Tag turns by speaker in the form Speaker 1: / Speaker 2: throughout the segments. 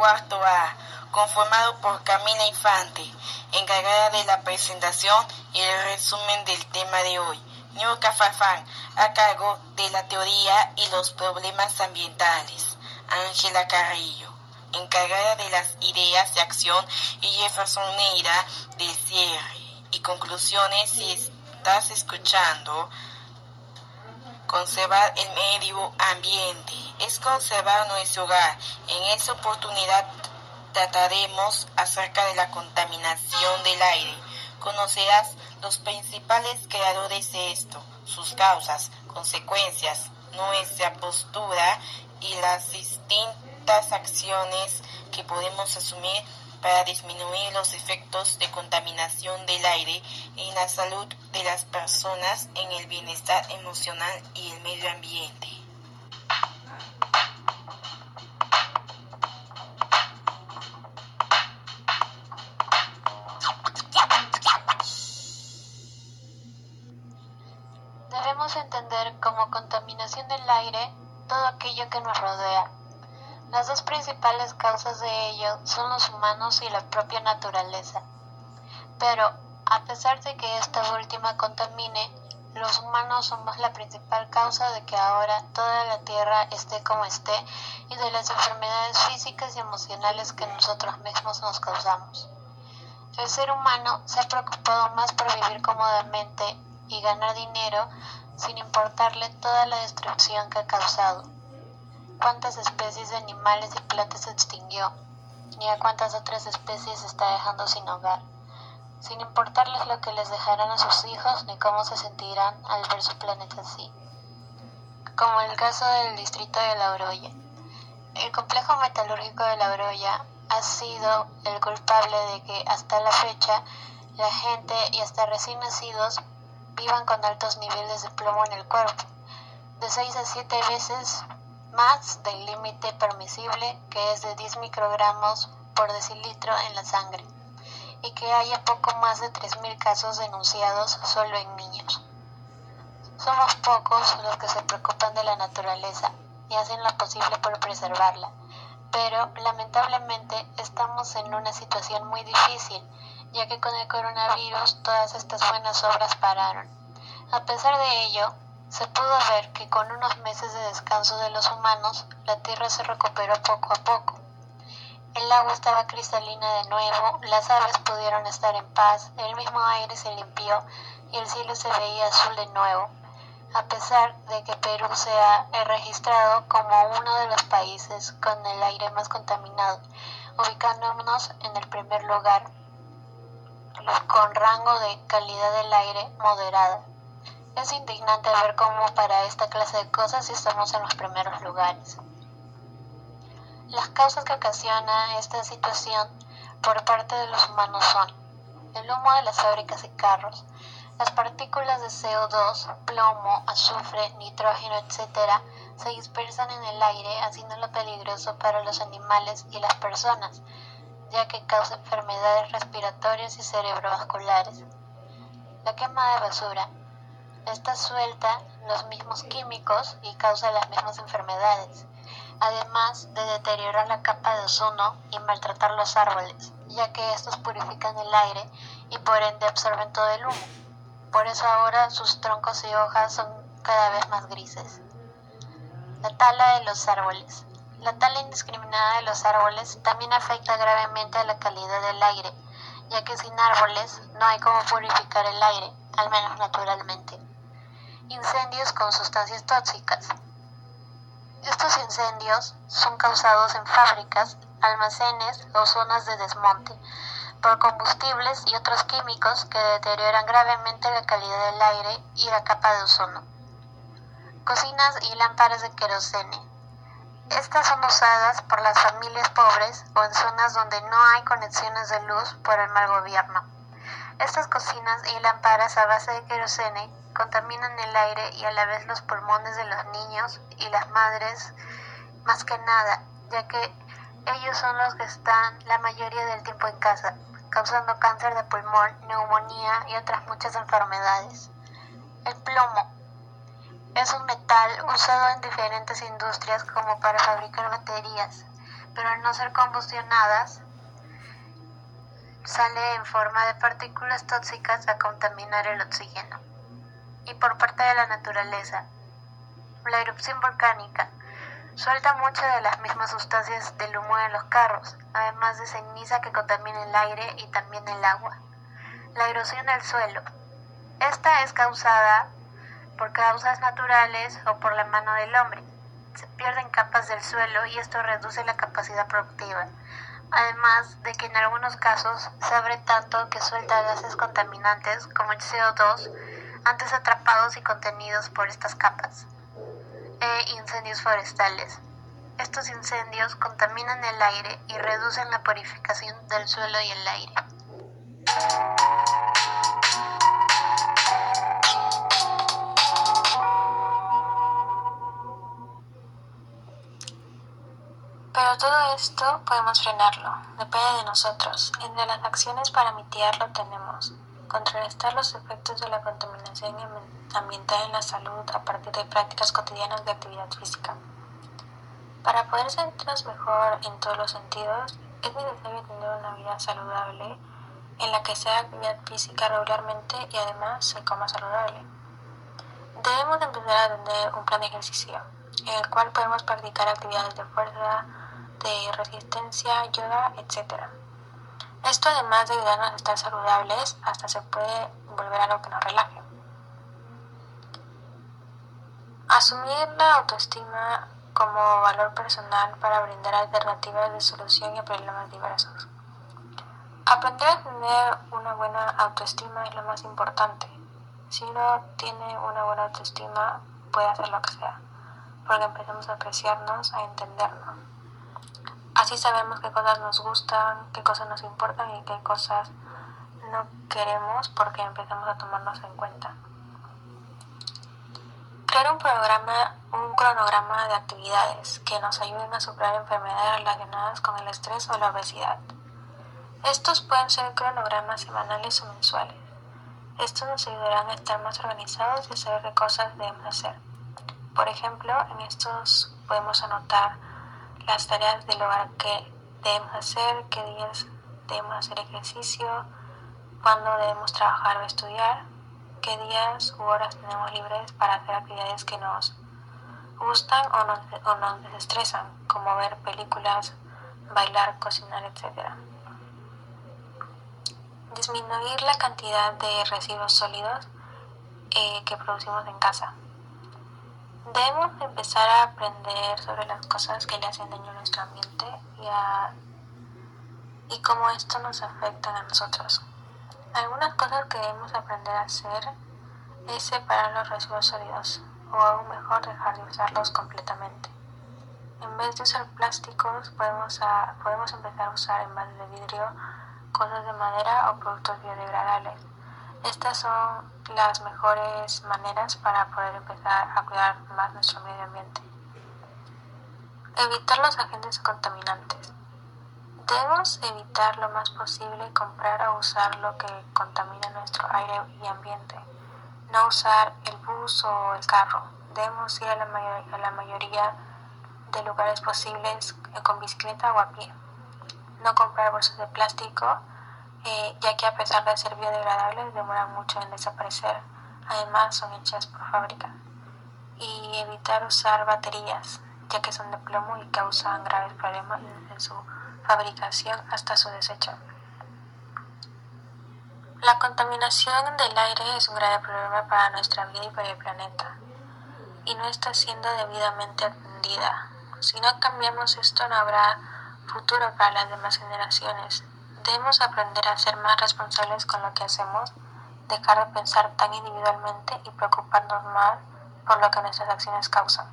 Speaker 1: cuarto A, conformado por Camila Infante, encargada de la presentación y el resumen del tema de hoy. Niurka Farfán, a cargo de la teoría y los problemas ambientales. Ángela Carrillo, encargada de las ideas de acción y Jefferson Neira de cierre y conclusiones si estás escuchando Conservar el medio ambiente es conservar nuestro hogar. En esta oportunidad trataremos acerca de la contaminación del aire. Conocerás los principales creadores de esto, sus causas, consecuencias, nuestra postura y las distintas acciones que podemos asumir para disminuir los efectos de contaminación del aire en la salud de las personas, en el bienestar emocional y el medio ambiente.
Speaker 2: Como contaminación del aire todo aquello que nos rodea las dos principales causas de ello son los humanos y la propia naturaleza. Pero, a pesar de que esta última contamine, los humanos somos la principal causa de que ahora toda la Tierra esté como esté y de las enfermedades físicas y emocionales que nosotros mismos nos causamos. El ser humano se ha preocupado más por vivir cómodamente y ganar dinero sin importarle toda la destrucción que ha causado cuántas especies de animales y plantas extinguió, ni a cuántas otras especies está dejando sin hogar, sin importarles lo que les dejarán a sus hijos ni cómo se sentirán al ver su planeta así. Como el caso del distrito de La Oroya. El complejo metalúrgico de La Oroya ha sido el culpable de que hasta la fecha la gente y hasta recién nacidos vivan con altos niveles de plomo en el cuerpo, de 6 a 7 veces más del límite permisible que es de 10 microgramos por decilitro en la sangre y que haya poco más de 3.000 casos denunciados solo en niños. Somos pocos los que se preocupan de la naturaleza y hacen lo posible por preservarla, pero lamentablemente estamos en una situación muy difícil, ya que con el coronavirus todas estas buenas obras pararon. A pesar de ello, se pudo ver que con unos meses de descanso de los humanos, la Tierra se recuperó poco a poco. El agua estaba cristalina de nuevo, las aves pudieron estar en paz, el mismo aire se limpió y el cielo se veía azul de nuevo, a pesar de que Perú se ha registrado como uno de los países con el aire más contaminado, ubicándonos en el primer lugar con rango de calidad del aire moderada. Es indignante ver cómo para esta clase de cosas estamos en los primeros lugares. Las causas que ocasiona esta situación por parte de los humanos son el humo de las fábricas de carros, las partículas de CO2, plomo, azufre, nitrógeno, etc., se dispersan en el aire haciéndolo peligroso para los animales y las personas, ya que causa enfermedades respiratorias y cerebrovasculares. La quema de basura esta suelta los mismos químicos y causa las mismas enfermedades, además de deteriorar la capa de ozono y maltratar los árboles, ya que estos purifican el aire y por ende absorben todo el humo. Por eso ahora sus troncos y hojas son cada vez más grises. La tala de los árboles. La tala indiscriminada de los árboles también afecta gravemente a la calidad del aire, ya que sin árboles no hay cómo purificar el aire, al menos naturalmente incendios con sustancias tóxicas. Estos incendios son causados en fábricas, almacenes o zonas de desmonte por combustibles y otros químicos que deterioran gravemente la calidad del aire y la capa de ozono. Cocinas y lámparas de querosene. Estas son usadas por las familias pobres o en zonas donde no hay conexiones de luz por el mal gobierno. Estas cocinas y lámparas a base de querosene contaminan el aire y a la vez los pulmones de los niños y las madres más que nada, ya que ellos son los que están la mayoría del tiempo en casa, causando cáncer de pulmón, neumonía y otras muchas enfermedades. El plomo. Es un metal usado en diferentes industrias como para fabricar baterías, pero al no ser combustionadas, sale en forma de partículas tóxicas a contaminar el oxígeno. Y por parte de la naturaleza, la erupción volcánica suelta muchas de las mismas sustancias del humo en los carros, además de ceniza que contamina el aire y también el agua. La erosión del suelo. Esta es causada por causas naturales o por la mano del hombre. Se pierden capas del suelo y esto reduce la capacidad productiva. Además de que en algunos casos se abre tanto que suelta gases contaminantes como el CO2 antes atrapados y contenidos por estas capas e incendios forestales. Estos incendios contaminan el aire y reducen la purificación del suelo y el aire.
Speaker 3: Pero todo esto podemos frenarlo, depende de nosotros. Entre las acciones para mitigarlo tenemos contrarrestar los efectos de la contaminación ambiental en la salud a partir de prácticas cotidianas de actividad física. Para poder sentirnos mejor en todos los sentidos, es necesario tener una vida saludable en la que se haga actividad física regularmente y además se coma saludable. Debemos empezar a tener un plan de ejercicio en el cual podemos practicar actividades de fuerza, de resistencia, yoga, etc. Esto además de ayudarnos a estar saludables, hasta se puede volver algo que nos relaje. Asumir la autoestima como valor personal para brindar alternativas de solución a problemas diversos. Aprender a tener una buena autoestima es lo más importante. Si uno tiene una buena autoestima, puede hacer lo que sea, porque empezamos a apreciarnos, a entendernos. Así sabemos qué cosas nos gustan, qué cosas nos importan y qué cosas no queremos porque empezamos a tomarnos en cuenta. Crear un programa, un cronograma de actividades que nos ayuden a superar enfermedades relacionadas con el estrés o la obesidad. Estos pueden ser cronogramas semanales o mensuales. Estos nos ayudarán a estar más organizados y saber qué cosas debemos hacer. Por ejemplo, en estos podemos anotar las tareas del hogar que debemos hacer, qué días debemos hacer ejercicio, cuándo debemos trabajar o estudiar, qué días u horas tenemos libres para hacer actividades que nos gustan o nos, o nos desestresan, como ver películas, bailar, cocinar, etc. Disminuir la cantidad de residuos sólidos eh, que producimos en casa. Debemos empezar a aprender sobre las cosas que le hacen daño a nuestro ambiente y, a, y cómo esto nos afecta a nosotros. Algunas cosas que debemos aprender a hacer es separar los residuos sólidos o aún mejor dejar de usarlos completamente. En vez de usar plásticos podemos, a, podemos empezar a usar envases de vidrio, cosas de madera o productos biodegradables. Estas son las mejores maneras para poder empezar a cuidar más nuestro medio ambiente. Evitar los agentes contaminantes. Debemos evitar lo más posible comprar o usar lo que contamina nuestro aire y ambiente. No usar el bus o el carro. Debemos ir a la, a la mayoría de lugares posibles con bicicleta o a pie. No comprar bolsas de plástico ya que a pesar de ser biodegradables demoran mucho en desaparecer. Además son hechas por fábrica. Y evitar usar baterías, ya que son de plomo y causan graves problemas desde su fabricación hasta su desecho. La contaminación del aire es un grave problema para nuestra vida y para el planeta, y no está siendo debidamente atendida. Si no cambiamos esto, no habrá futuro para las demás generaciones, Debemos aprender a ser más responsables con lo que hacemos, dejar de pensar tan individualmente y preocuparnos más por lo que nuestras acciones causan.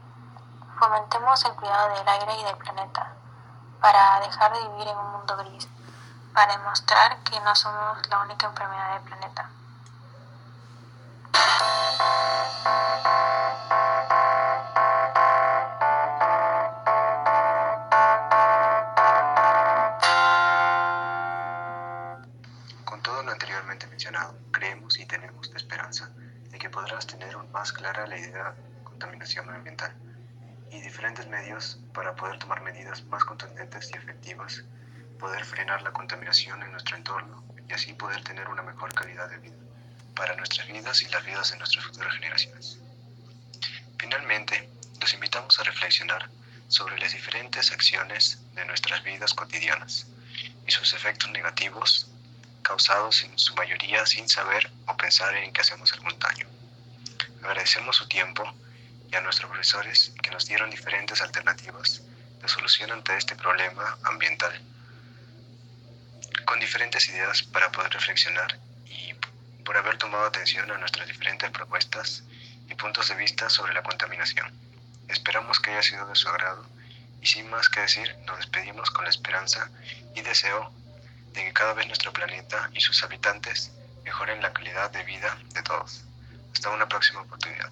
Speaker 3: Fomentemos el cuidado del aire y del planeta, para dejar de vivir en un mundo gris, para demostrar que no somos la única enfermedad del planeta.
Speaker 4: Contaminación ambiental y diferentes medios para poder tomar medidas más contundentes y efectivas, poder frenar la contaminación en nuestro entorno y así poder tener una mejor calidad de vida para nuestras vidas y las vidas de nuestras futuras generaciones. Finalmente, los invitamos a reflexionar sobre las diferentes acciones de nuestras vidas cotidianas y sus efectos negativos causados en su mayoría sin saber o pensar en que hacemos algún daño. Agradecemos su tiempo y a nuestros profesores que nos dieron diferentes alternativas de solución ante este problema ambiental, con diferentes ideas para poder reflexionar y por haber tomado atención a nuestras diferentes propuestas y puntos de vista sobre la contaminación. Esperamos que haya sido de su agrado y sin más que decir, nos despedimos con la esperanza y deseo de que cada vez nuestro planeta y sus habitantes mejoren la calidad de vida de todos. Hasta una próxima oportunidad.